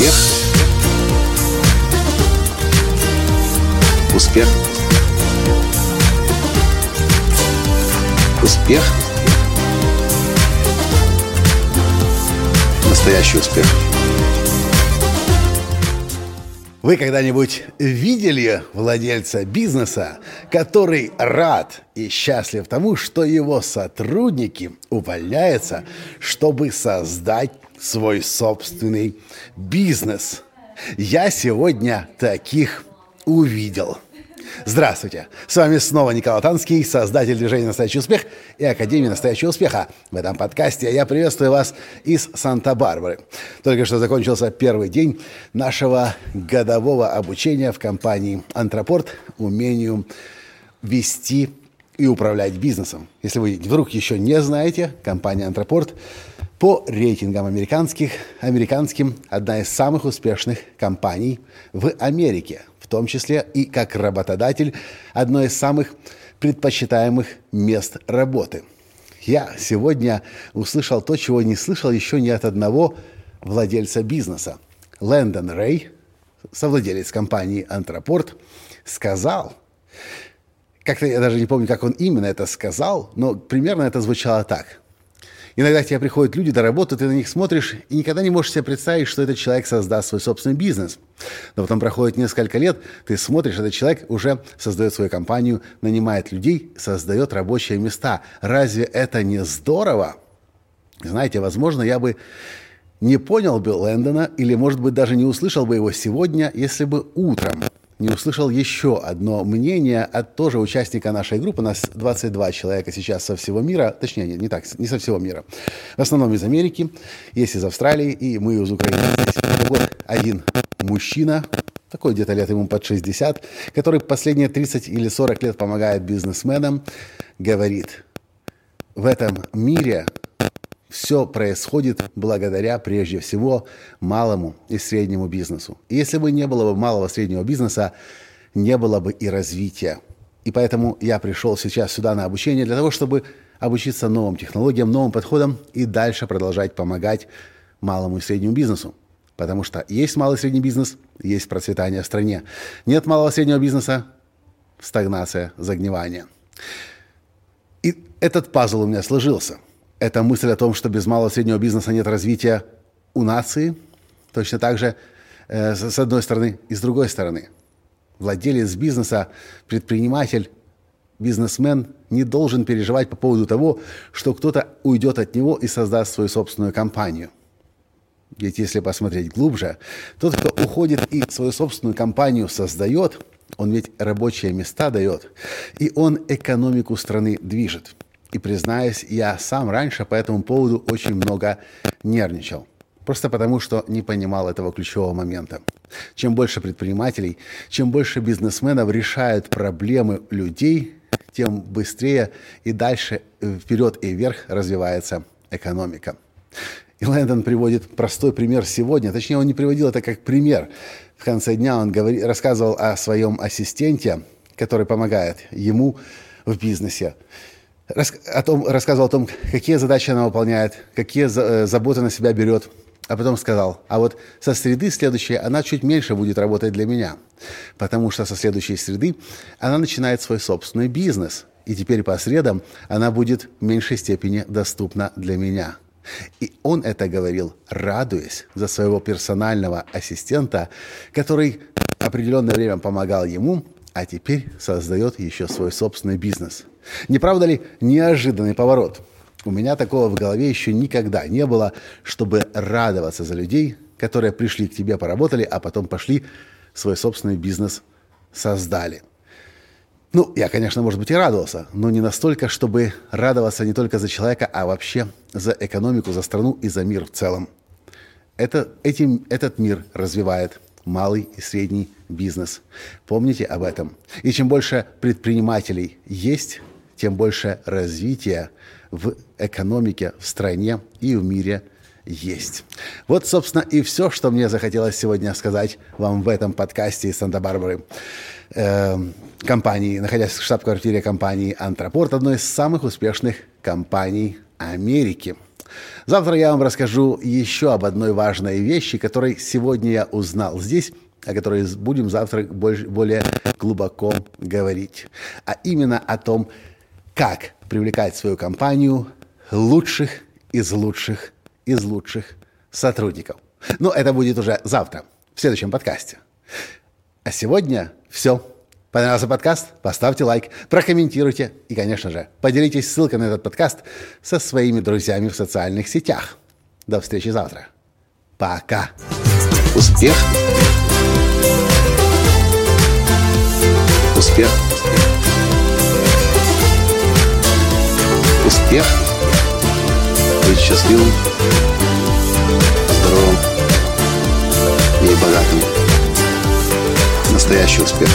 Успех. Успех. Успех. Настоящий успех. Вы когда-нибудь видели владельца бизнеса, который рад и счастлив тому, что его сотрудники увольняются, чтобы создать свой собственный бизнес? Я сегодня таких увидел – Здравствуйте! С вами снова Николай Танский, создатель движения «Настоящий успех» и Академии «Настоящего успеха». В этом подкасте я приветствую вас из Санта-Барбары. Только что закончился первый день нашего годового обучения в компании «Антропорт» умению вести и управлять бизнесом. Если вы вдруг еще не знаете, компания «Антропорт» по рейтингам американских, американским одна из самых успешных компаний в Америке – том числе и как работодатель, одно из самых предпочитаемых мест работы. Я сегодня услышал то, чего не слышал еще ни от одного владельца бизнеса. Лэндон Рэй, совладелец компании «Антропорт», сказал, как-то я даже не помню, как он именно это сказал, но примерно это звучало так. Иногда к тебе приходят люди до работы, ты на них смотришь и никогда не можешь себе представить, что этот человек создаст свой собственный бизнес. Но потом проходит несколько лет, ты смотришь, этот человек уже создает свою компанию, нанимает людей, создает рабочие места. Разве это не здорово? Знаете, возможно, я бы не понял бы Лэндона или, может быть, даже не услышал бы его сегодня, если бы утром не услышал еще одно мнение от тоже участника нашей группы. У нас 22 человека сейчас со всего мира. Точнее, не, не так, не со всего мира. В основном из Америки, есть из Австралии, и мы из Украины. Здесь вот один мужчина, такой где-то лет ему под 60, который последние 30 или 40 лет помогает бизнесменам, говорит, в этом мире все происходит благодаря, прежде всего, малому и среднему бизнесу. И если бы не было бы малого и среднего бизнеса, не было бы и развития. И поэтому я пришел сейчас сюда на обучение для того, чтобы обучиться новым технологиям, новым подходам и дальше продолжать помогать малому и среднему бизнесу. Потому что есть малый и средний бизнес, есть процветание в стране. Нет малого и среднего бизнеса – стагнация, загнивание. И этот пазл у меня сложился – это мысль о том, что без малого среднего бизнеса нет развития у нации, точно так же э, с одной стороны и с другой стороны. Владелец бизнеса, предприниматель, бизнесмен не должен переживать по поводу того, что кто-то уйдет от него и создаст свою собственную компанию. Ведь если посмотреть глубже, тот, кто уходит и свою собственную компанию создает, он ведь рабочие места дает, и он экономику страны движет – и признаюсь, я сам раньше по этому поводу очень много нервничал. Просто потому, что не понимал этого ключевого момента. Чем больше предпринимателей, чем больше бизнесменов решают проблемы людей, тем быстрее и дальше вперед и вверх развивается экономика. И Лэндон приводит простой пример сегодня. Точнее, он не приводил это как пример. В конце дня он говори, рассказывал о своем ассистенте, который помогает ему в бизнесе рас, о том, рассказывал о том, какие задачи она выполняет, какие за, э, заботы на себя берет. А потом сказал, а вот со среды следующей она чуть меньше будет работать для меня, потому что со следующей среды она начинает свой собственный бизнес, и теперь по средам она будет в меньшей степени доступна для меня. И он это говорил, радуясь за своего персонального ассистента, который определенное время помогал ему, а теперь создает еще свой собственный бизнес – не правда ли неожиданный поворот? У меня такого в голове еще никогда не было, чтобы радоваться за людей, которые пришли к тебе, поработали, а потом пошли свой собственный бизнес создали. Ну, я, конечно, может быть, и радовался, но не настолько, чтобы радоваться не только за человека, а вообще за экономику, за страну и за мир в целом. Это, этим, этот мир развивает малый и средний бизнес. Помните об этом. И чем больше предпринимателей есть, тем больше развития в экономике, в стране и в мире есть. Вот, собственно, и все, что мне захотелось сегодня сказать вам в этом подкасте из Санта-Барбары. Э, компании, находясь в штаб-квартире компании «Антропорт», одной из самых успешных компаний Америки – Завтра я вам расскажу еще об одной важной вещи, которой сегодня я узнал здесь, о которой будем завтра больше, более глубоко говорить. А именно о том, как привлекать в свою компанию лучших из лучших из лучших сотрудников. Но это будет уже завтра, в следующем подкасте. А сегодня все. Понравился подкаст? Поставьте лайк, прокомментируйте и, конечно же, поделитесь ссылкой на этот подкаст со своими друзьями в социальных сетях. До встречи завтра. Пока. Успех. Успех. Успех. Быть счастливым, здоровым и богатым. Настоящий успех.